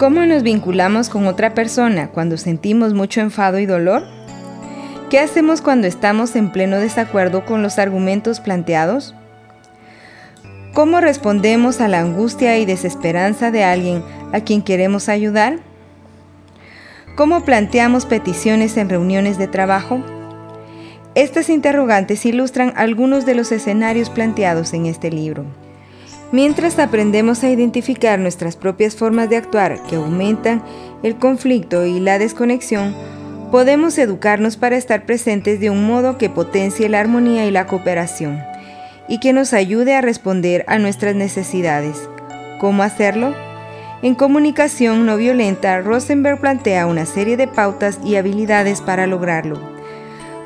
¿Cómo nos vinculamos con otra persona cuando sentimos mucho enfado y dolor? ¿Qué hacemos cuando estamos en pleno desacuerdo con los argumentos planteados? ¿Cómo respondemos a la angustia y desesperanza de alguien a quien queremos ayudar? ¿Cómo planteamos peticiones en reuniones de trabajo? Estas interrogantes ilustran algunos de los escenarios planteados en este libro. Mientras aprendemos a identificar nuestras propias formas de actuar que aumentan el conflicto y la desconexión, podemos educarnos para estar presentes de un modo que potencie la armonía y la cooperación, y que nos ayude a responder a nuestras necesidades. ¿Cómo hacerlo? En comunicación no violenta, Rosenberg plantea una serie de pautas y habilidades para lograrlo.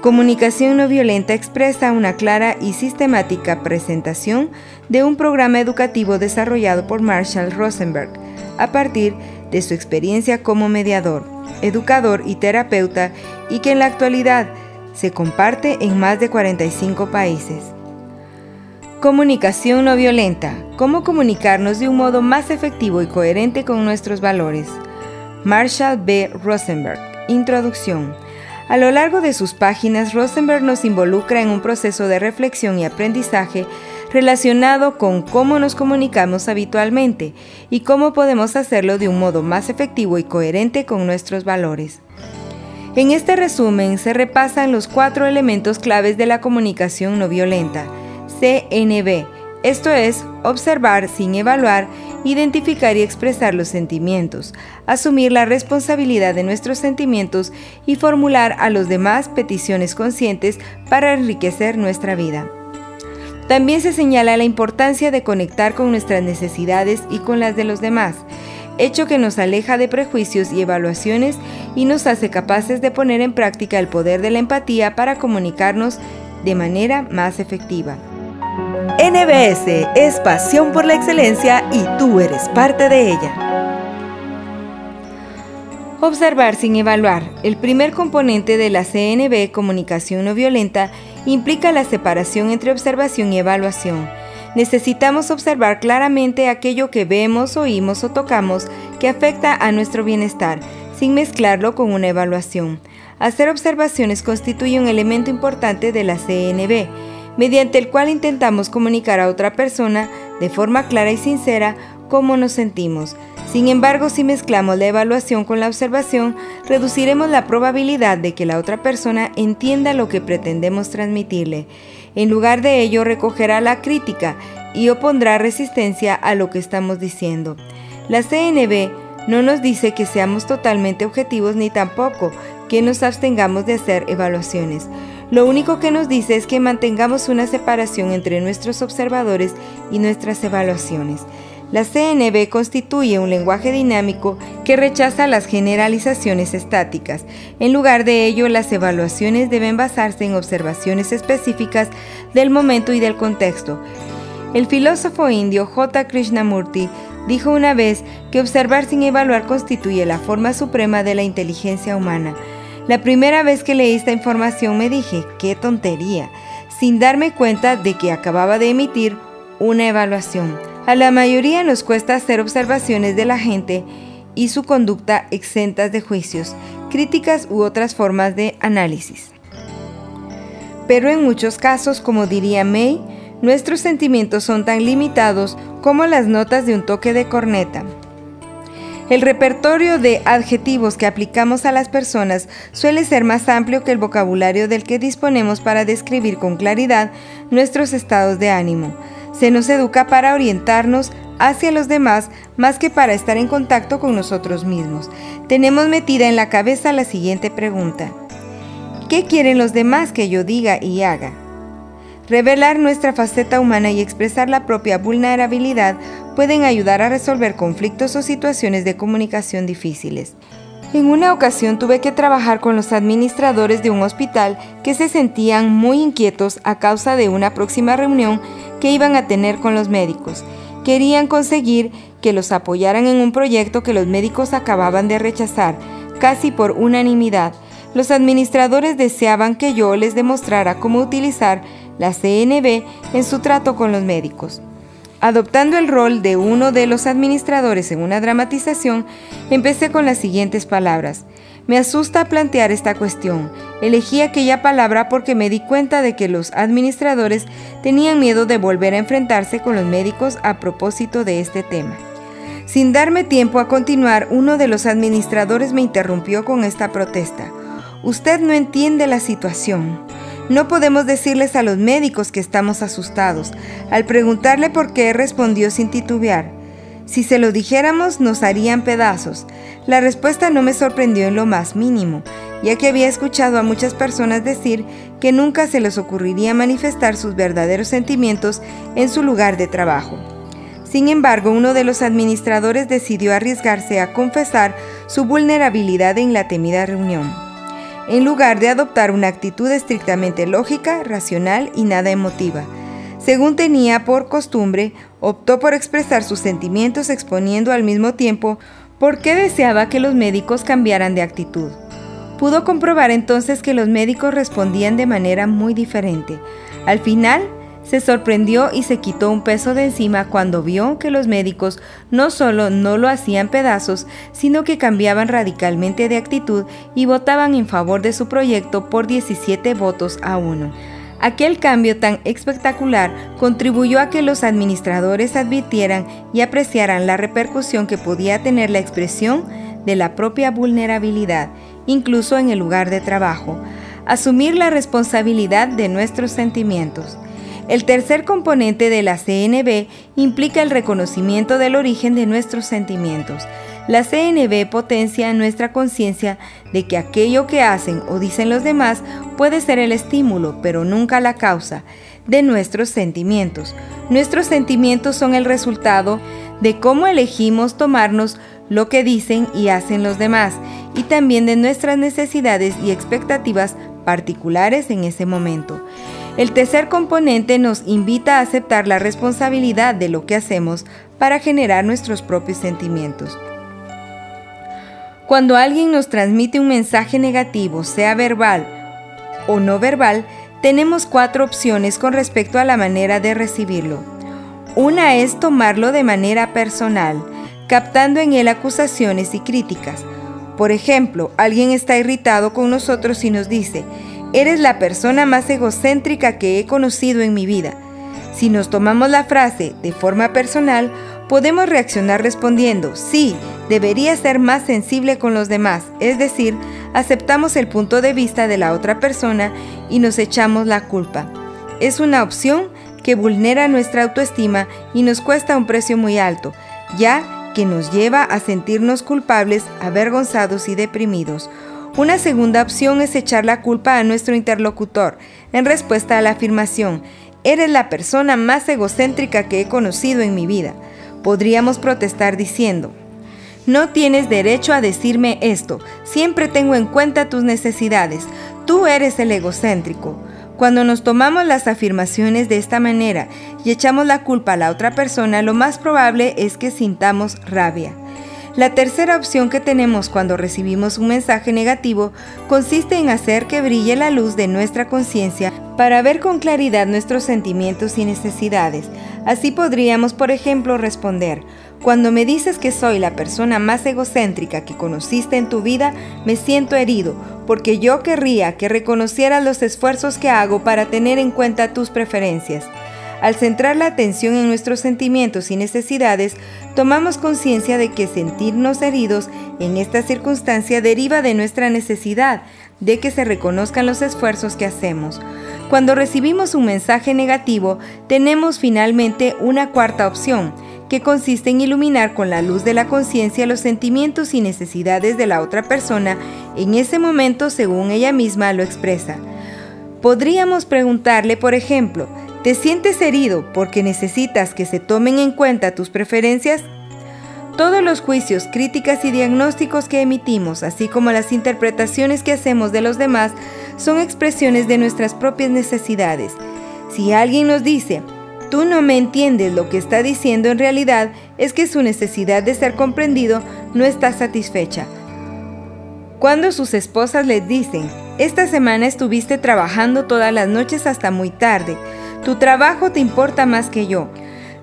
Comunicación no violenta expresa una clara y sistemática presentación de un programa educativo desarrollado por Marshall Rosenberg a partir de su experiencia como mediador, educador y terapeuta y que en la actualidad se comparte en más de 45 países. Comunicación no violenta. ¿Cómo comunicarnos de un modo más efectivo y coherente con nuestros valores? Marshall B. Rosenberg. Introducción. A lo largo de sus páginas, Rosenberg nos involucra en un proceso de reflexión y aprendizaje relacionado con cómo nos comunicamos habitualmente y cómo podemos hacerlo de un modo más efectivo y coherente con nuestros valores. En este resumen se repasan los cuatro elementos claves de la comunicación no violenta, CNB, esto es, observar sin evaluar, identificar y expresar los sentimientos, asumir la responsabilidad de nuestros sentimientos y formular a los demás peticiones conscientes para enriquecer nuestra vida. También se señala la importancia de conectar con nuestras necesidades y con las de los demás, hecho que nos aleja de prejuicios y evaluaciones y nos hace capaces de poner en práctica el poder de la empatía para comunicarnos de manera más efectiva. NBS es pasión por la excelencia y tú eres parte de ella. Observar sin evaluar. El primer componente de la CNB, comunicación no violenta, implica la separación entre observación y evaluación. Necesitamos observar claramente aquello que vemos, oímos o tocamos que afecta a nuestro bienestar, sin mezclarlo con una evaluación. Hacer observaciones constituye un elemento importante de la CNB mediante el cual intentamos comunicar a otra persona de forma clara y sincera cómo nos sentimos. Sin embargo, si mezclamos la evaluación con la observación, reduciremos la probabilidad de que la otra persona entienda lo que pretendemos transmitirle. En lugar de ello, recogerá la crítica y opondrá resistencia a lo que estamos diciendo. La CNB no nos dice que seamos totalmente objetivos ni tampoco que nos abstengamos de hacer evaluaciones. Lo único que nos dice es que mantengamos una separación entre nuestros observadores y nuestras evaluaciones. La CNB constituye un lenguaje dinámico que rechaza las generalizaciones estáticas. En lugar de ello, las evaluaciones deben basarse en observaciones específicas del momento y del contexto. El filósofo indio J. Krishnamurti dijo una vez que observar sin evaluar constituye la forma suprema de la inteligencia humana. La primera vez que leí esta información me dije, qué tontería, sin darme cuenta de que acababa de emitir una evaluación. A la mayoría nos cuesta hacer observaciones de la gente y su conducta exentas de juicios, críticas u otras formas de análisis. Pero en muchos casos, como diría May, nuestros sentimientos son tan limitados como las notas de un toque de corneta. El repertorio de adjetivos que aplicamos a las personas suele ser más amplio que el vocabulario del que disponemos para describir con claridad nuestros estados de ánimo. Se nos educa para orientarnos hacia los demás más que para estar en contacto con nosotros mismos. Tenemos metida en la cabeza la siguiente pregunta. ¿Qué quieren los demás que yo diga y haga? Revelar nuestra faceta humana y expresar la propia vulnerabilidad pueden ayudar a resolver conflictos o situaciones de comunicación difíciles. En una ocasión tuve que trabajar con los administradores de un hospital que se sentían muy inquietos a causa de una próxima reunión que iban a tener con los médicos. Querían conseguir que los apoyaran en un proyecto que los médicos acababan de rechazar, casi por unanimidad. Los administradores deseaban que yo les demostrara cómo utilizar la CNB en su trato con los médicos. Adoptando el rol de uno de los administradores en una dramatización, empecé con las siguientes palabras. Me asusta plantear esta cuestión. Elegí aquella palabra porque me di cuenta de que los administradores tenían miedo de volver a enfrentarse con los médicos a propósito de este tema. Sin darme tiempo a continuar, uno de los administradores me interrumpió con esta protesta. Usted no entiende la situación. No podemos decirles a los médicos que estamos asustados. Al preguntarle por qué, respondió sin titubear. Si se lo dijéramos, nos harían pedazos. La respuesta no me sorprendió en lo más mínimo, ya que había escuchado a muchas personas decir que nunca se les ocurriría manifestar sus verdaderos sentimientos en su lugar de trabajo. Sin embargo, uno de los administradores decidió arriesgarse a confesar su vulnerabilidad en la temida reunión en lugar de adoptar una actitud estrictamente lógica, racional y nada emotiva. Según tenía por costumbre, optó por expresar sus sentimientos exponiendo al mismo tiempo por qué deseaba que los médicos cambiaran de actitud. Pudo comprobar entonces que los médicos respondían de manera muy diferente. Al final, se sorprendió y se quitó un peso de encima cuando vio que los médicos no solo no lo hacían pedazos, sino que cambiaban radicalmente de actitud y votaban en favor de su proyecto por 17 votos a 1. Aquel cambio tan espectacular contribuyó a que los administradores advirtieran y apreciaran la repercusión que podía tener la expresión de la propia vulnerabilidad, incluso en el lugar de trabajo, asumir la responsabilidad de nuestros sentimientos. El tercer componente de la CNB implica el reconocimiento del origen de nuestros sentimientos. La CNB potencia nuestra conciencia de que aquello que hacen o dicen los demás puede ser el estímulo, pero nunca la causa de nuestros sentimientos. Nuestros sentimientos son el resultado de cómo elegimos tomarnos lo que dicen y hacen los demás y también de nuestras necesidades y expectativas particulares en ese momento. El tercer componente nos invita a aceptar la responsabilidad de lo que hacemos para generar nuestros propios sentimientos. Cuando alguien nos transmite un mensaje negativo, sea verbal o no verbal, tenemos cuatro opciones con respecto a la manera de recibirlo. Una es tomarlo de manera personal, captando en él acusaciones y críticas. Por ejemplo, alguien está irritado con nosotros y nos dice, Eres la persona más egocéntrica que he conocido en mi vida. Si nos tomamos la frase de forma personal, podemos reaccionar respondiendo, sí, debería ser más sensible con los demás, es decir, aceptamos el punto de vista de la otra persona y nos echamos la culpa. Es una opción que vulnera nuestra autoestima y nos cuesta un precio muy alto, ya que nos lleva a sentirnos culpables, avergonzados y deprimidos. Una segunda opción es echar la culpa a nuestro interlocutor en respuesta a la afirmación, eres la persona más egocéntrica que he conocido en mi vida. Podríamos protestar diciendo, no tienes derecho a decirme esto, siempre tengo en cuenta tus necesidades, tú eres el egocéntrico. Cuando nos tomamos las afirmaciones de esta manera y echamos la culpa a la otra persona, lo más probable es que sintamos rabia. La tercera opción que tenemos cuando recibimos un mensaje negativo consiste en hacer que brille la luz de nuestra conciencia para ver con claridad nuestros sentimientos y necesidades. Así podríamos, por ejemplo, responder, cuando me dices que soy la persona más egocéntrica que conociste en tu vida, me siento herido, porque yo querría que reconocieras los esfuerzos que hago para tener en cuenta tus preferencias. Al centrar la atención en nuestros sentimientos y necesidades, tomamos conciencia de que sentirnos heridos en esta circunstancia deriva de nuestra necesidad de que se reconozcan los esfuerzos que hacemos. Cuando recibimos un mensaje negativo, tenemos finalmente una cuarta opción, que consiste en iluminar con la luz de la conciencia los sentimientos y necesidades de la otra persona en ese momento según ella misma lo expresa. Podríamos preguntarle, por ejemplo, ¿te sientes herido porque necesitas que se tomen en cuenta tus preferencias? Todos los juicios, críticas y diagnósticos que emitimos, así como las interpretaciones que hacemos de los demás, son expresiones de nuestras propias necesidades. Si alguien nos dice, tú no me entiendes lo que está diciendo en realidad, es que su necesidad de ser comprendido no está satisfecha. Cuando sus esposas les dicen, esta semana estuviste trabajando todas las noches hasta muy tarde, tu trabajo te importa más que yo,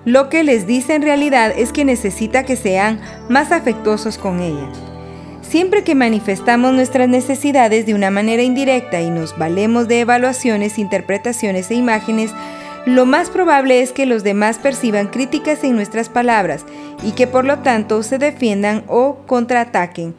lo que les dice en realidad es que necesita que sean más afectuosos con ella. Siempre que manifestamos nuestras necesidades de una manera indirecta y nos valemos de evaluaciones, interpretaciones e imágenes, lo más probable es que los demás perciban críticas en nuestras palabras y que por lo tanto se defiendan o contraataquen.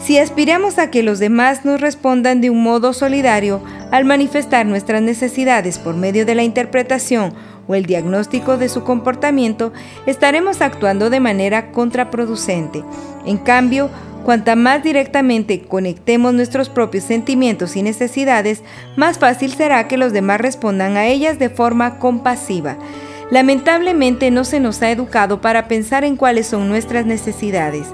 Si aspiramos a que los demás nos respondan de un modo solidario al manifestar nuestras necesidades por medio de la interpretación o el diagnóstico de su comportamiento, estaremos actuando de manera contraproducente. En cambio, Cuanta más directamente conectemos nuestros propios sentimientos y necesidades, más fácil será que los demás respondan a ellas de forma compasiva. Lamentablemente no se nos ha educado para pensar en cuáles son nuestras necesidades.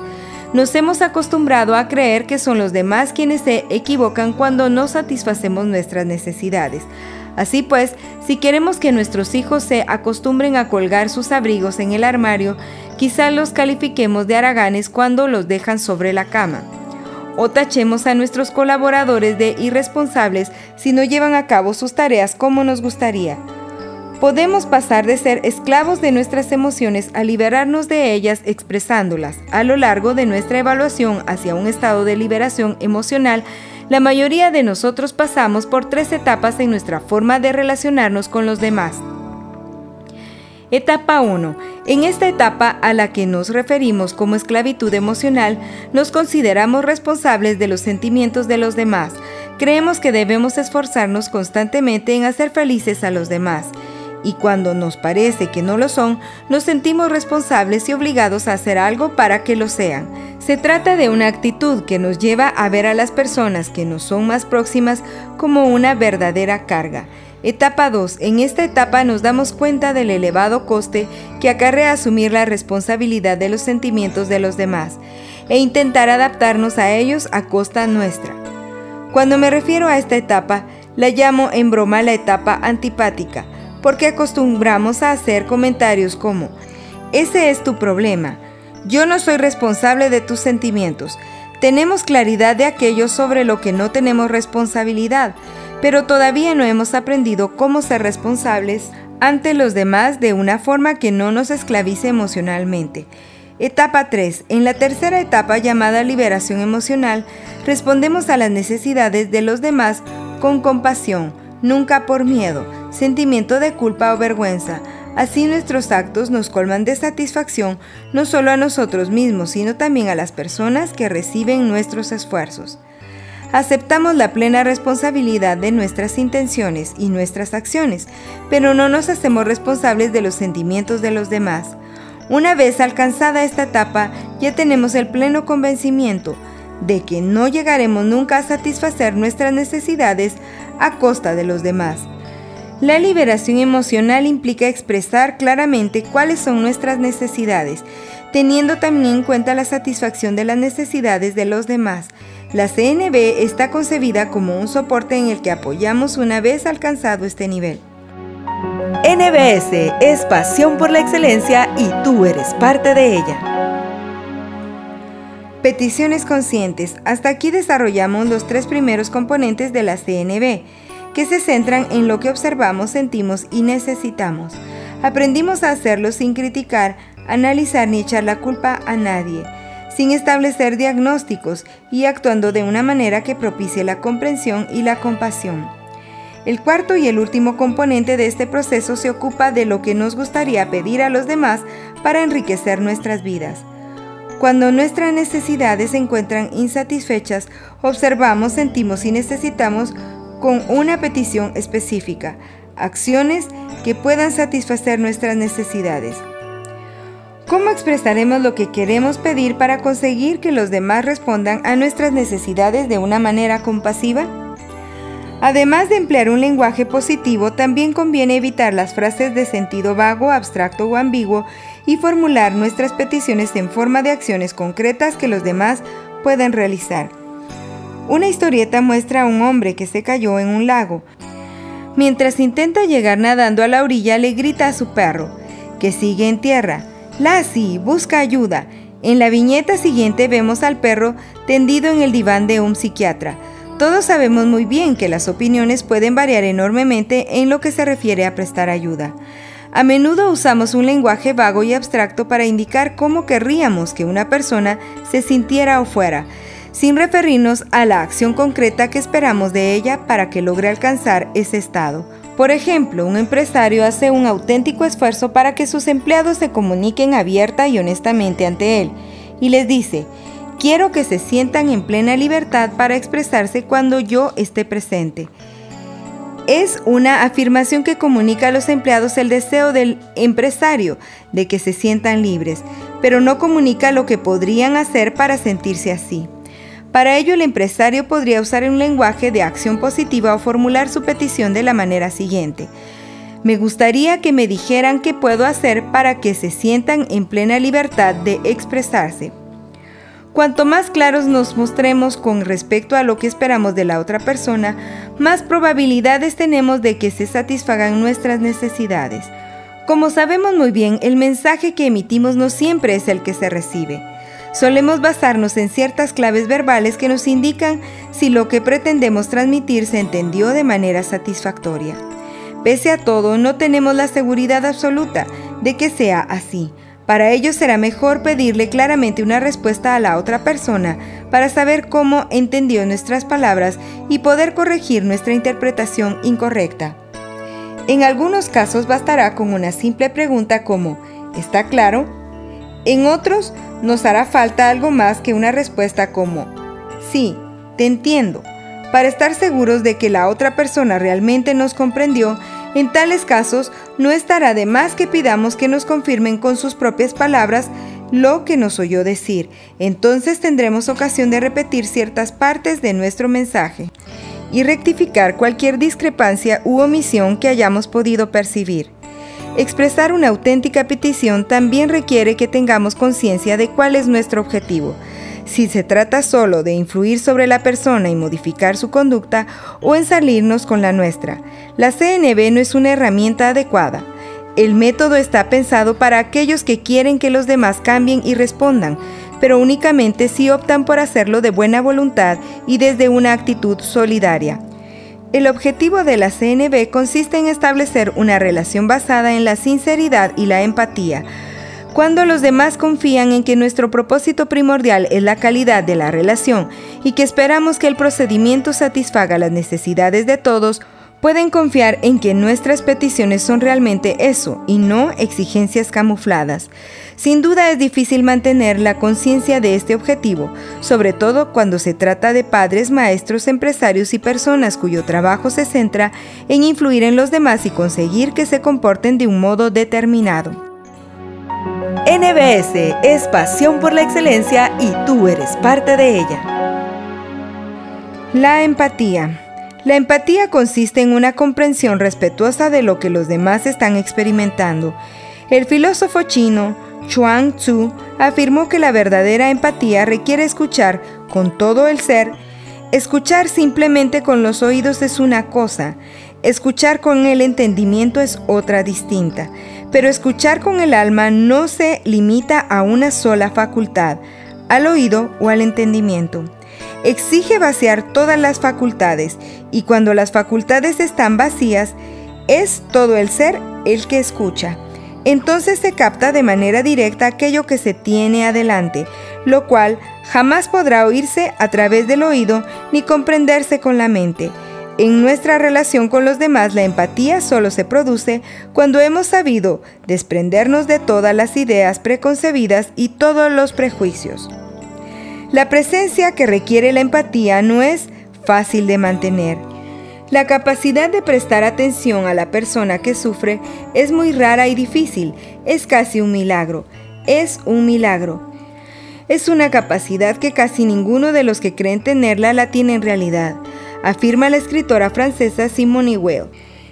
Nos hemos acostumbrado a creer que son los demás quienes se equivocan cuando no satisfacemos nuestras necesidades. Así pues, si queremos que nuestros hijos se acostumbren a colgar sus abrigos en el armario, quizá los califiquemos de haraganes cuando los dejan sobre la cama. O tachemos a nuestros colaboradores de irresponsables si no llevan a cabo sus tareas como nos gustaría. Podemos pasar de ser esclavos de nuestras emociones a liberarnos de ellas expresándolas. A lo largo de nuestra evaluación hacia un estado de liberación emocional, la mayoría de nosotros pasamos por tres etapas en nuestra forma de relacionarnos con los demás. Etapa 1. En esta etapa a la que nos referimos como esclavitud emocional, nos consideramos responsables de los sentimientos de los demás. Creemos que debemos esforzarnos constantemente en hacer felices a los demás. Y cuando nos parece que no lo son, nos sentimos responsables y obligados a hacer algo para que lo sean. Se trata de una actitud que nos lleva a ver a las personas que nos son más próximas como una verdadera carga. Etapa 2. En esta etapa nos damos cuenta del elevado coste que acarrea asumir la responsabilidad de los sentimientos de los demás e intentar adaptarnos a ellos a costa nuestra. Cuando me refiero a esta etapa, la llamo en broma la etapa antipática, porque acostumbramos a hacer comentarios como, ese es tu problema, yo no soy responsable de tus sentimientos. Tenemos claridad de aquello sobre lo que no tenemos responsabilidad, pero todavía no hemos aprendido cómo ser responsables ante los demás de una forma que no nos esclavice emocionalmente. Etapa 3. En la tercera etapa llamada liberación emocional, respondemos a las necesidades de los demás con compasión, nunca por miedo, sentimiento de culpa o vergüenza, Así nuestros actos nos colman de satisfacción no solo a nosotros mismos, sino también a las personas que reciben nuestros esfuerzos. Aceptamos la plena responsabilidad de nuestras intenciones y nuestras acciones, pero no nos hacemos responsables de los sentimientos de los demás. Una vez alcanzada esta etapa, ya tenemos el pleno convencimiento de que no llegaremos nunca a satisfacer nuestras necesidades a costa de los demás. La liberación emocional implica expresar claramente cuáles son nuestras necesidades, teniendo también en cuenta la satisfacción de las necesidades de los demás. La CNB está concebida como un soporte en el que apoyamos una vez alcanzado este nivel. NBS es pasión por la excelencia y tú eres parte de ella. Peticiones conscientes. Hasta aquí desarrollamos los tres primeros componentes de la CNB que se centran en lo que observamos, sentimos y necesitamos. Aprendimos a hacerlo sin criticar, analizar ni echar la culpa a nadie, sin establecer diagnósticos y actuando de una manera que propicie la comprensión y la compasión. El cuarto y el último componente de este proceso se ocupa de lo que nos gustaría pedir a los demás para enriquecer nuestras vidas. Cuando nuestras necesidades se encuentran insatisfechas, observamos, sentimos y necesitamos con una petición específica, acciones que puedan satisfacer nuestras necesidades. ¿Cómo expresaremos lo que queremos pedir para conseguir que los demás respondan a nuestras necesidades de una manera compasiva? Además de emplear un lenguaje positivo, también conviene evitar las frases de sentido vago, abstracto o ambiguo y formular nuestras peticiones en forma de acciones concretas que los demás puedan realizar. Una historieta muestra a un hombre que se cayó en un lago. Mientras intenta llegar nadando a la orilla, le grita a su perro, que sigue en tierra, Lassie, busca ayuda. En la viñeta siguiente vemos al perro tendido en el diván de un psiquiatra. Todos sabemos muy bien que las opiniones pueden variar enormemente en lo que se refiere a prestar ayuda. A menudo usamos un lenguaje vago y abstracto para indicar cómo querríamos que una persona se sintiera o fuera, sin referirnos a la acción concreta que esperamos de ella para que logre alcanzar ese estado. Por ejemplo, un empresario hace un auténtico esfuerzo para que sus empleados se comuniquen abierta y honestamente ante él, y les dice, Quiero que se sientan en plena libertad para expresarse cuando yo esté presente. Es una afirmación que comunica a los empleados el deseo del empresario de que se sientan libres, pero no comunica lo que podrían hacer para sentirse así. Para ello, el empresario podría usar un lenguaje de acción positiva o formular su petición de la manera siguiente. Me gustaría que me dijeran qué puedo hacer para que se sientan en plena libertad de expresarse. Cuanto más claros nos mostremos con respecto a lo que esperamos de la otra persona, más probabilidades tenemos de que se satisfagan nuestras necesidades. Como sabemos muy bien, el mensaje que emitimos no siempre es el que se recibe. Solemos basarnos en ciertas claves verbales que nos indican si lo que pretendemos transmitir se entendió de manera satisfactoria. Pese a todo, no tenemos la seguridad absoluta de que sea así, para ello será mejor pedirle claramente una respuesta a la otra persona para saber cómo entendió nuestras palabras y poder corregir nuestra interpretación incorrecta. En algunos casos bastará con una simple pregunta como ¿está claro? En otros nos hará falta algo más que una respuesta como sí, te entiendo, para estar seguros de que la otra persona realmente nos comprendió en tales casos, no estará de más que pidamos que nos confirmen con sus propias palabras lo que nos oyó decir. Entonces tendremos ocasión de repetir ciertas partes de nuestro mensaje y rectificar cualquier discrepancia u omisión que hayamos podido percibir. Expresar una auténtica petición también requiere que tengamos conciencia de cuál es nuestro objetivo si se trata solo de influir sobre la persona y modificar su conducta o en salirnos con la nuestra. La CNB no es una herramienta adecuada. El método está pensado para aquellos que quieren que los demás cambien y respondan, pero únicamente si optan por hacerlo de buena voluntad y desde una actitud solidaria. El objetivo de la CNB consiste en establecer una relación basada en la sinceridad y la empatía, cuando los demás confían en que nuestro propósito primordial es la calidad de la relación y que esperamos que el procedimiento satisfaga las necesidades de todos, pueden confiar en que nuestras peticiones son realmente eso y no exigencias camufladas. Sin duda es difícil mantener la conciencia de este objetivo, sobre todo cuando se trata de padres, maestros, empresarios y personas cuyo trabajo se centra en influir en los demás y conseguir que se comporten de un modo determinado. NBS es pasión por la excelencia y tú eres parte de ella. La empatía. La empatía consiste en una comprensión respetuosa de lo que los demás están experimentando. El filósofo chino Chuang Tzu afirmó que la verdadera empatía requiere escuchar con todo el ser. Escuchar simplemente con los oídos es una cosa, escuchar con el entendimiento es otra distinta. Pero escuchar con el alma no se limita a una sola facultad, al oído o al entendimiento. Exige vaciar todas las facultades y cuando las facultades están vacías, es todo el ser el que escucha. Entonces se capta de manera directa aquello que se tiene adelante, lo cual jamás podrá oírse a través del oído ni comprenderse con la mente. En nuestra relación con los demás la empatía solo se produce cuando hemos sabido desprendernos de todas las ideas preconcebidas y todos los prejuicios. La presencia que requiere la empatía no es fácil de mantener. La capacidad de prestar atención a la persona que sufre es muy rara y difícil, es casi un milagro, es un milagro. Es una capacidad que casi ninguno de los que creen tenerla la tiene en realidad. afirma la escritora francesa Simone Weil.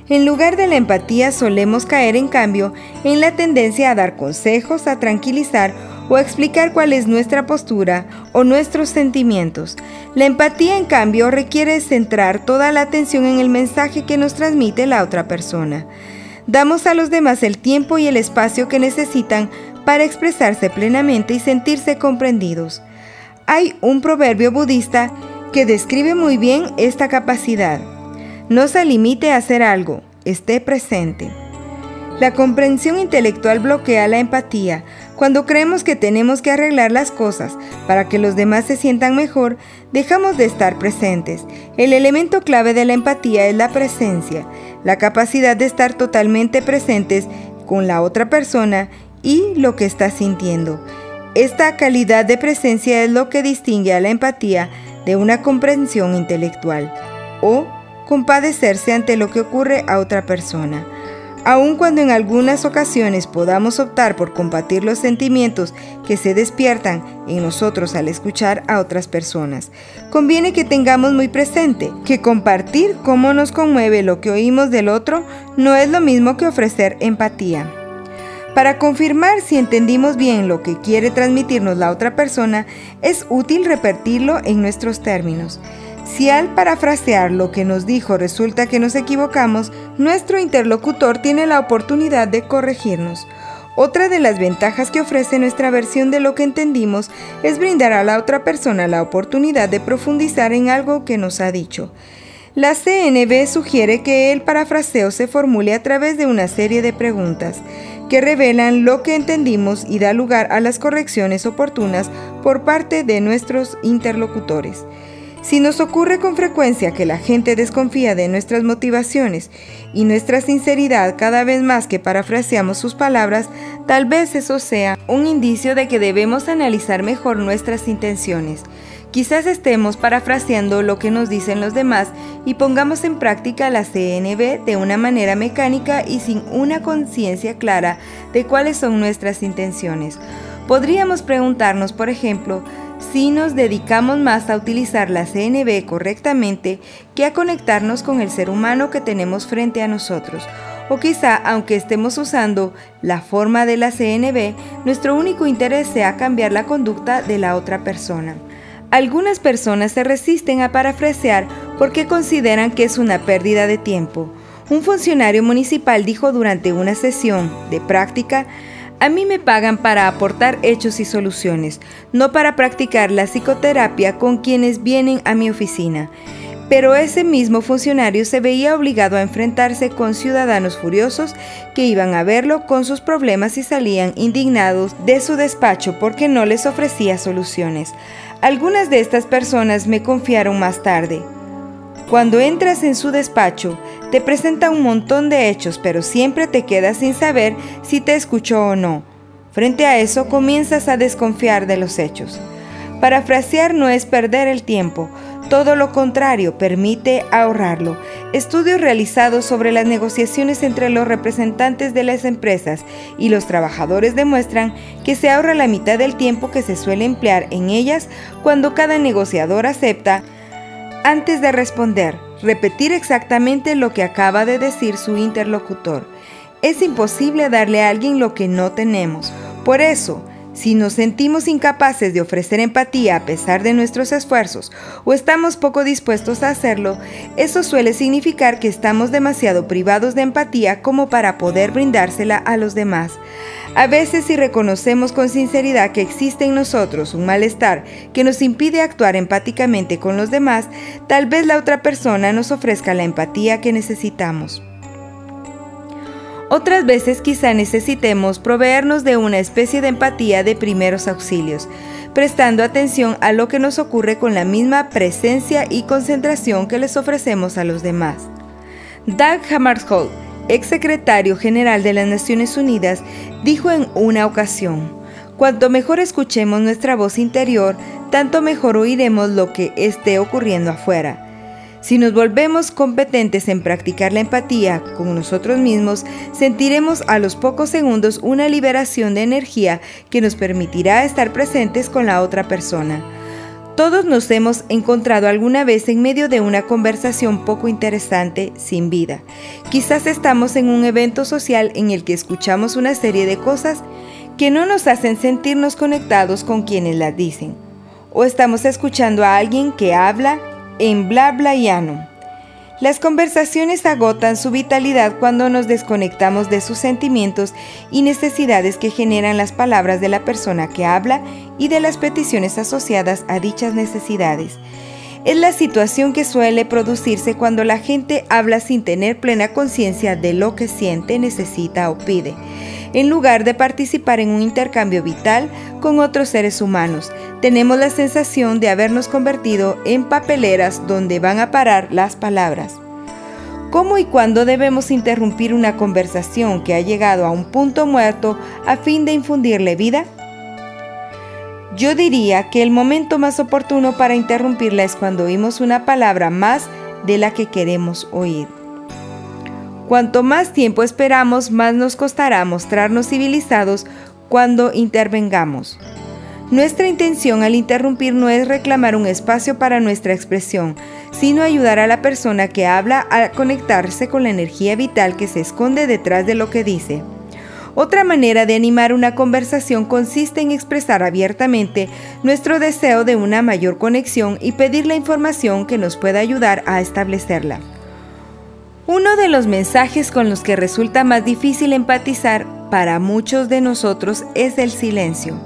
En lugar de la empatía solemos caer en cambio en la tendencia a dar consejos, a tranquilizar o explicar cuál es nuestra postura o nuestros sentimientos. La empatía en cambio requiere centrar toda la atención en el mensaje que nos transmite la otra persona. Damos a los demás el tiempo y el espacio que necesitan para expresarse plenamente y sentirse comprendidos. Hay un proverbio budista que describe muy bien esta capacidad. No se limite a hacer algo, esté presente. La comprensión intelectual bloquea la empatía. Cuando creemos que tenemos que arreglar las cosas para que los demás se sientan mejor, dejamos de estar presentes. El elemento clave de la empatía es la presencia, la capacidad de estar totalmente presentes con la otra persona y lo que está sintiendo. Esta calidad de presencia es lo que distingue a la empatía de una comprensión intelectual o compadecerse ante lo que ocurre a otra persona. Aun cuando en algunas ocasiones podamos optar por compartir los sentimientos que se despiertan en nosotros al escuchar a otras personas, conviene que tengamos muy presente que compartir cómo nos conmueve lo que oímos del otro no es lo mismo que ofrecer empatía. Para confirmar si entendimos bien lo que quiere transmitirnos la otra persona, es útil repetirlo en nuestros términos. Si al parafrasear lo que nos dijo resulta que nos equivocamos, nuestro interlocutor tiene la oportunidad de corregirnos. Otra de las ventajas que ofrece nuestra versión de lo que entendimos es brindar a la otra persona la oportunidad de profundizar en algo que nos ha dicho. La CNB sugiere que el parafraseo se formule a través de una serie de preguntas que revelan lo que entendimos y da lugar a las correcciones oportunas por parte de nuestros interlocutores. Si nos ocurre con frecuencia que la gente desconfía de nuestras motivaciones y nuestra sinceridad cada vez más que parafraseamos sus palabras, tal vez eso sea un indicio de que debemos analizar mejor nuestras intenciones. Quizás estemos parafraseando lo que nos dicen los demás y pongamos en práctica la CNB de una manera mecánica y sin una conciencia clara de cuáles son nuestras intenciones. Podríamos preguntarnos, por ejemplo, si nos dedicamos más a utilizar la CNB correctamente que a conectarnos con el ser humano que tenemos frente a nosotros. O quizá, aunque estemos usando la forma de la CNB, nuestro único interés sea cambiar la conducta de la otra persona. Algunas personas se resisten a parafrasear porque consideran que es una pérdida de tiempo. Un funcionario municipal dijo durante una sesión de práctica a mí me pagan para aportar hechos y soluciones, no para practicar la psicoterapia con quienes vienen a mi oficina. Pero ese mismo funcionario se veía obligado a enfrentarse con ciudadanos furiosos que iban a verlo con sus problemas y salían indignados de su despacho porque no les ofrecía soluciones. Algunas de estas personas me confiaron más tarde. Cuando entras en su despacho, te presenta un montón de hechos, pero siempre te quedas sin saber si te escuchó o no. Frente a eso, comienzas a desconfiar de los hechos. Parafrasear no es perder el tiempo, todo lo contrario, permite ahorrarlo. Estudios realizados sobre las negociaciones entre los representantes de las empresas y los trabajadores demuestran que se ahorra la mitad del tiempo que se suele emplear en ellas cuando cada negociador acepta antes de responder, repetir exactamente lo que acaba de decir su interlocutor. Es imposible darle a alguien lo que no tenemos. Por eso, si nos sentimos incapaces de ofrecer empatía a pesar de nuestros esfuerzos o estamos poco dispuestos a hacerlo, eso suele significar que estamos demasiado privados de empatía como para poder brindársela a los demás. A veces si reconocemos con sinceridad que existe en nosotros un malestar que nos impide actuar empáticamente con los demás, tal vez la otra persona nos ofrezca la empatía que necesitamos. Otras veces quizá necesitemos proveernos de una especie de empatía de primeros auxilios, prestando atención a lo que nos ocurre con la misma presencia y concentración que les ofrecemos a los demás. Doug Hammarskjöld, ex secretario general de las Naciones Unidas, dijo en una ocasión, Cuanto mejor escuchemos nuestra voz interior, tanto mejor oiremos lo que esté ocurriendo afuera. Si nos volvemos competentes en practicar la empatía con nosotros mismos, sentiremos a los pocos segundos una liberación de energía que nos permitirá estar presentes con la otra persona. Todos nos hemos encontrado alguna vez en medio de una conversación poco interesante, sin vida. Quizás estamos en un evento social en el que escuchamos una serie de cosas que no nos hacen sentirnos conectados con quienes las dicen. O estamos escuchando a alguien que habla en bla bla. Las conversaciones agotan su vitalidad cuando nos desconectamos de sus sentimientos y necesidades que generan las palabras de la persona que habla y de las peticiones asociadas a dichas necesidades. Es la situación que suele producirse cuando la gente habla sin tener plena conciencia de lo que siente, necesita o pide, en lugar de participar en un intercambio vital con otros seres humanos. Tenemos la sensación de habernos convertido en papeleras donde van a parar las palabras. ¿Cómo y cuándo debemos interrumpir una conversación que ha llegado a un punto muerto a fin de infundirle vida? Yo diría que el momento más oportuno para interrumpirla es cuando oímos una palabra más de la que queremos oír. Cuanto más tiempo esperamos, más nos costará mostrarnos civilizados cuando intervengamos. Nuestra intención al interrumpir no es reclamar un espacio para nuestra expresión, sino ayudar a la persona que habla a conectarse con la energía vital que se esconde detrás de lo que dice. Otra manera de animar una conversación consiste en expresar abiertamente nuestro deseo de una mayor conexión y pedir la información que nos pueda ayudar a establecerla. Uno de los mensajes con los que resulta más difícil empatizar para muchos de nosotros es el silencio.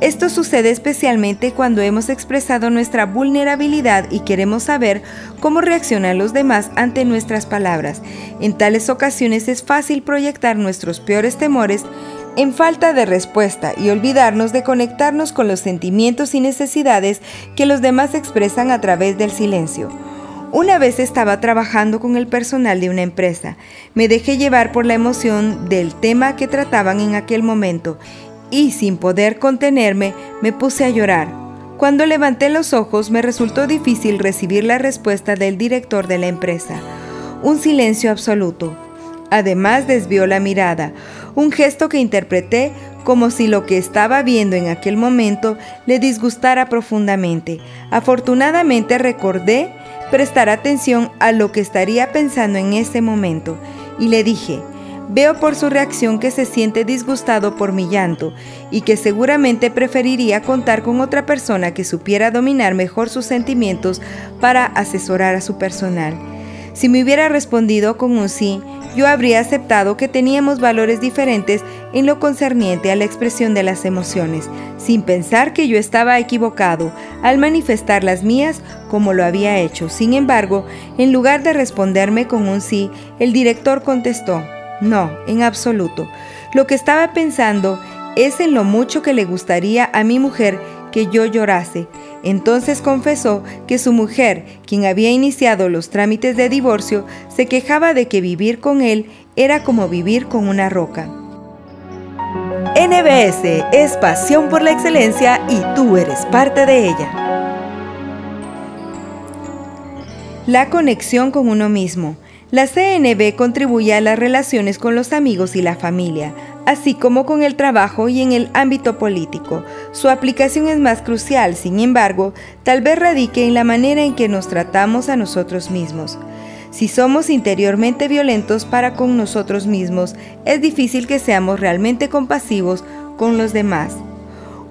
Esto sucede especialmente cuando hemos expresado nuestra vulnerabilidad y queremos saber cómo reaccionan los demás ante nuestras palabras. En tales ocasiones es fácil proyectar nuestros peores temores en falta de respuesta y olvidarnos de conectarnos con los sentimientos y necesidades que los demás expresan a través del silencio. Una vez estaba trabajando con el personal de una empresa. Me dejé llevar por la emoción del tema que trataban en aquel momento y sin poder contenerme me puse a llorar. Cuando levanté los ojos me resultó difícil recibir la respuesta del director de la empresa. Un silencio absoluto. Además desvió la mirada, un gesto que interpreté como si lo que estaba viendo en aquel momento le disgustara profundamente. Afortunadamente recordé prestar atención a lo que estaría pensando en ese momento y le dije, Veo por su reacción que se siente disgustado por mi llanto y que seguramente preferiría contar con otra persona que supiera dominar mejor sus sentimientos para asesorar a su personal. Si me hubiera respondido con un sí, yo habría aceptado que teníamos valores diferentes en lo concerniente a la expresión de las emociones, sin pensar que yo estaba equivocado al manifestar las mías como lo había hecho. Sin embargo, en lugar de responderme con un sí, el director contestó, no, en absoluto. Lo que estaba pensando es en lo mucho que le gustaría a mi mujer que yo llorase. Entonces confesó que su mujer, quien había iniciado los trámites de divorcio, se quejaba de que vivir con él era como vivir con una roca. NBS es pasión por la excelencia y tú eres parte de ella. La conexión con uno mismo. La CNB contribuye a las relaciones con los amigos y la familia, así como con el trabajo y en el ámbito político. Su aplicación es más crucial, sin embargo, tal vez radique en la manera en que nos tratamos a nosotros mismos. Si somos interiormente violentos para con nosotros mismos, es difícil que seamos realmente compasivos con los demás.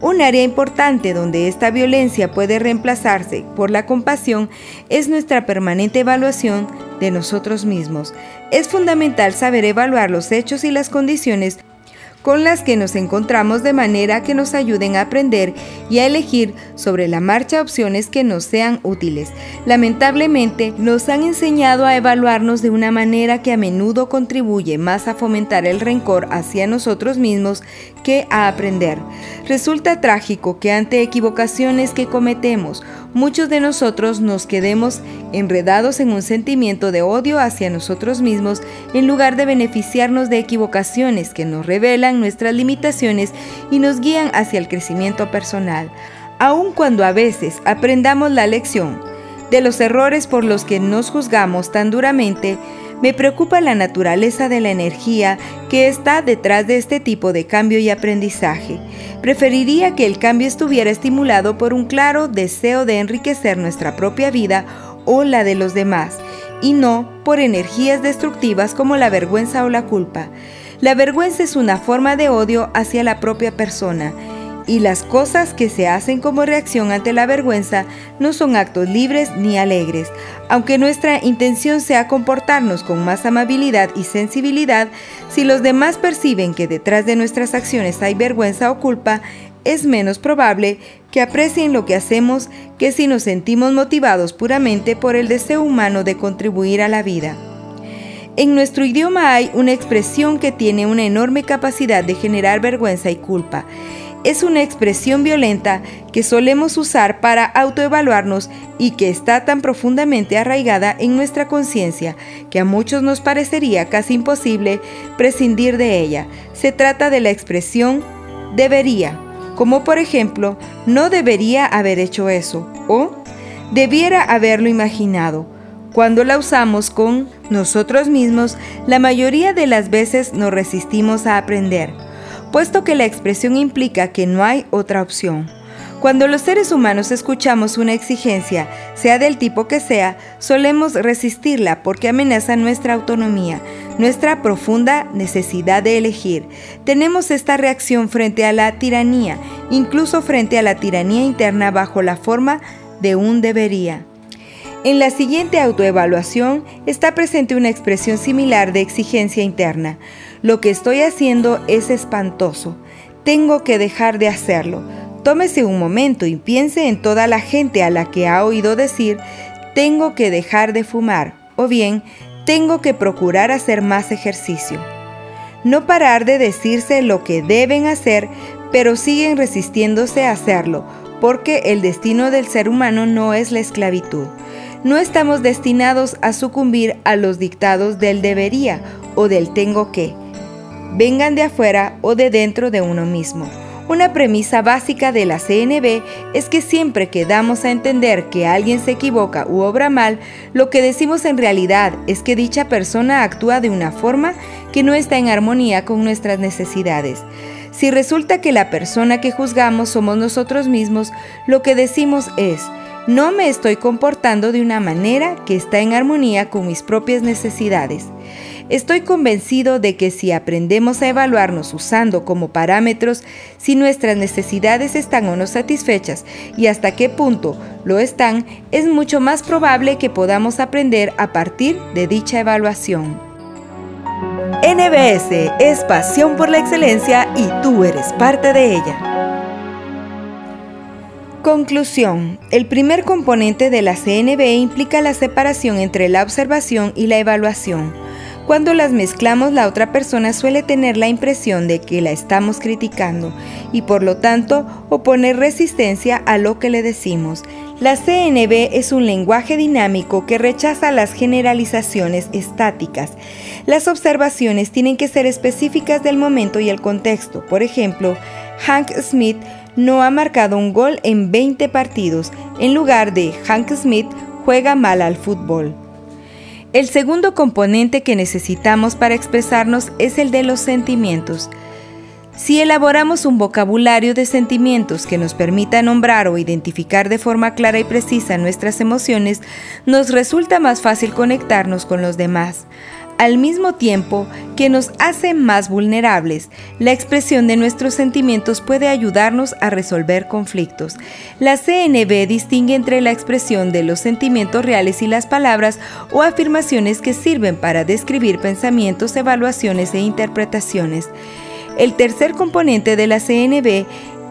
Un área importante donde esta violencia puede reemplazarse por la compasión es nuestra permanente evaluación de nosotros mismos. Es fundamental saber evaluar los hechos y las condiciones con las que nos encontramos de manera que nos ayuden a aprender y a elegir sobre la marcha opciones que nos sean útiles. Lamentablemente, nos han enseñado a evaluarnos de una manera que a menudo contribuye más a fomentar el rencor hacia nosotros mismos que a aprender. Resulta trágico que ante equivocaciones que cometemos, muchos de nosotros nos quedemos enredados en un sentimiento de odio hacia nosotros mismos en lugar de beneficiarnos de equivocaciones que nos revelan nuestras limitaciones y nos guían hacia el crecimiento personal. Aun cuando a veces aprendamos la lección de los errores por los que nos juzgamos tan duramente, Me preocupa la naturaleza de la energía que está detrás de este tipo de cambio y aprendizaje. Preferiría que el cambio estuviera estimulado por un claro deseo de enriquecer nuestra propia vida o la de los demás, y no por energías destructivas como la vergüenza o la culpa. La vergüenza es una forma de odio hacia la propia persona y las cosas que se hacen como reacción ante la vergüenza no son actos libres ni alegres. Aunque nuestra intención sea comportarnos con más amabilidad y sensibilidad, si los demás perciben que detrás de nuestras acciones hay vergüenza o culpa, es menos probable que aprecien lo que hacemos que si nos sentimos motivados puramente por el deseo humano de contribuir a la vida. En nuestro idioma hay una expresión que tiene una enorme capacidad de generar vergüenza y culpa es una expresión violenta que solemos usar para autoevaluarnos y que está tan profundamente arraigada en nuestra conciencia que a muchos nos parecería casi imposible prescindir de ella. Se trata de la expresión debería, como por ejemplo, no debería haber hecho eso o debiera haberlo imaginado. Cuando la usamos con nosotros mismos, la mayoría de las veces nos resistimos a aprender puesto que la expresión implica que no hay otra opción. Cuando los seres humanos escuchamos una exigencia, sea del tipo que sea, solemos resistirla porque amenaza nuestra autonomía, nuestra profunda necesidad de elegir. Tenemos esta reacción frente a la tiranía, incluso frente a la tiranía interna bajo la forma de un debería. En la siguiente autoevaluación está presente una expresión similar de exigencia interna. Lo que estoy haciendo es espantoso. Tengo que dejar de hacerlo. Tómese un momento y piense en toda la gente a la que ha oído decir, tengo que dejar de fumar o bien, tengo que procurar hacer más ejercicio. No parar de decirse lo que deben hacer, pero siguen resistiéndose a hacerlo, porque el destino del ser humano no es la esclavitud. No estamos destinados a sucumbir a los dictados del debería o del tengo que vengan de afuera o de dentro de uno mismo. Una premisa básica de la CNB es que siempre que damos a entender que alguien se equivoca u obra mal, lo que decimos en realidad es que dicha persona actúa de una forma que no está en armonía con nuestras necesidades. Si resulta que la persona que juzgamos somos nosotros mismos, lo que decimos es, no me estoy comportando de una manera que está en armonía con mis propias necesidades. Estoy convencido de que si aprendemos a evaluarnos usando como parámetros si nuestras necesidades están o no satisfechas y hasta qué punto lo están, es mucho más probable que podamos aprender a partir de dicha evaluación. NBS es pasión por la excelencia y tú eres parte de ella. Conclusión. El primer componente de la CNB implica la separación entre la observación y la evaluación. Cuando las mezclamos, la otra persona suele tener la impresión de que la estamos criticando y por lo tanto oponer resistencia a lo que le decimos. La CNB es un lenguaje dinámico que rechaza las generalizaciones estáticas. Las observaciones tienen que ser específicas del momento y el contexto. Por ejemplo, Hank Smith no ha marcado un gol en 20 partidos. En lugar de Hank Smith juega mal al fútbol. El segundo componente que necesitamos para expresarnos es el de los sentimientos. Si elaboramos un vocabulario de sentimientos que nos permita nombrar o identificar de forma clara y precisa nuestras emociones, nos resulta más fácil conectarnos con los demás al mismo tiempo que nos hace más vulnerables. La expresión de nuestros sentimientos puede ayudarnos a resolver conflictos. La CNB distingue entre la expresión de los sentimientos reales y las palabras o afirmaciones que sirven para describir pensamientos, evaluaciones e interpretaciones. El tercer componente de la CNB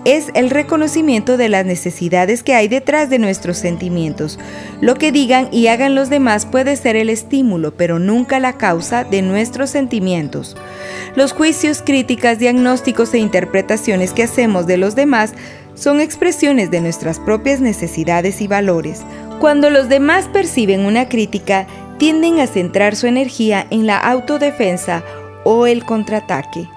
es el reconocimiento de las necesidades que hay detrás de nuestros sentimientos. Lo que digan y hagan los demás puede ser el estímulo, pero nunca la causa de nuestros sentimientos. Los juicios, críticas, diagnósticos e interpretaciones que hacemos de los demás son expresiones de nuestras propias necesidades y valores. Cuando los demás perciben una crítica, tienden a centrar su energía en la autodefensa o el contraataque.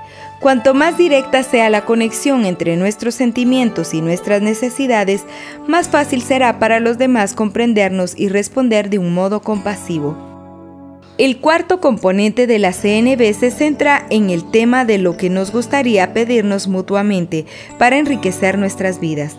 Cuanto más directa sea la conexión entre nuestros sentimientos y nuestras necesidades, más fácil será para los demás comprendernos y responder de un modo compasivo. El cuarto componente de la CNB se centra en el tema de lo que nos gustaría pedirnos mutuamente para enriquecer nuestras vidas.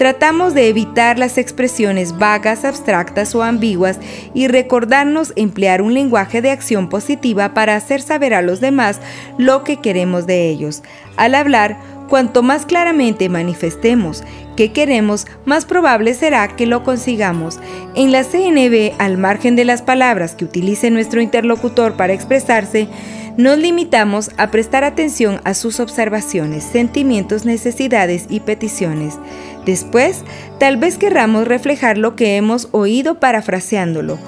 Tratamos de evitar las expresiones vagas, abstractas o ambiguas y recordarnos emplear un lenguaje de acción positiva para hacer saber a los demás lo que queremos de ellos. Al hablar, cuanto más claramente manifestemos que queremos, más probable será que lo consigamos. En la CNB, al margen de las palabras que utilice nuestro interlocutor para expresarse, nos limitamos a prestar atención a sus observaciones, sentimientos, necesidades y peticiones. Después, tal vez querramos reflejar lo que hemos oído parafraseándolo.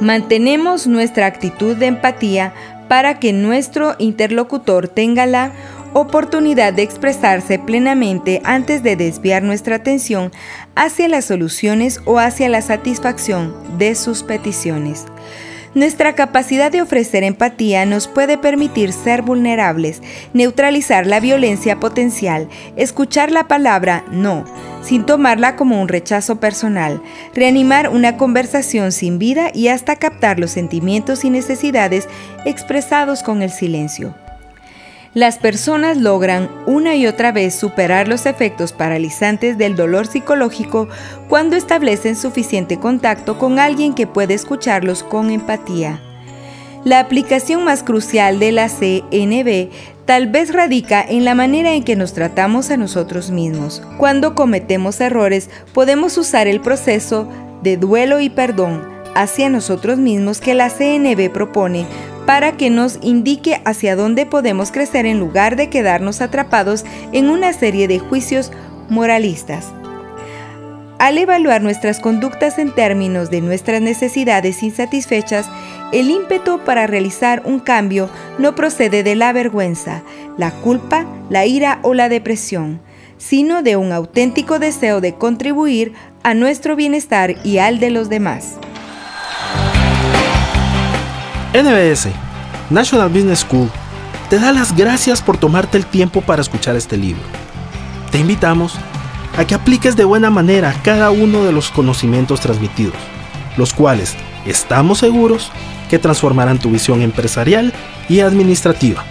Mantenemos nuestra actitud de empatía para que nuestro interlocutor tenga la oportunidad de expresarse plenamente antes de desviar nuestra atención hacia las soluciones o hacia la satisfacción de sus peticiones. Nuestra capacidad de ofrecer empatía nos puede permitir ser vulnerables, neutralizar la violencia potencial, escuchar la palabra no, sin tomarla como un rechazo personal, reanimar una conversación sin vida y hasta captar los sentimientos y necesidades expresados con el silencio. Las personas logran una y otra vez superar los efectos paralizantes del dolor psicológico cuando establecen suficiente contacto con alguien que puede escucharlos con empatía. La aplicación más crucial de la CNB tal vez radica en la manera en que nos tratamos a nosotros mismos. Cuando cometemos errores, podemos usar el proceso de duelo y perdón hacia nosotros mismos que la CNB propone para que nos indique hacia dónde podemos crecer en lugar de quedarnos atrapados en una serie de juicios moralistas. Al evaluar nuestras conductas en términos de nuestras necesidades insatisfechas, el ímpetu para realizar un cambio no procede de la vergüenza, la culpa, la ira o la depresión, sino de un auténtico deseo de contribuir a nuestro bienestar y al de los demás. NBS, National Business School, te da las gracias por tomarte el tiempo para escuchar este libro. Te invitamos a que apliques de buena manera cada uno de los conocimientos transmitidos, los cuales estamos seguros que transformarán tu visión empresarial y administrativa.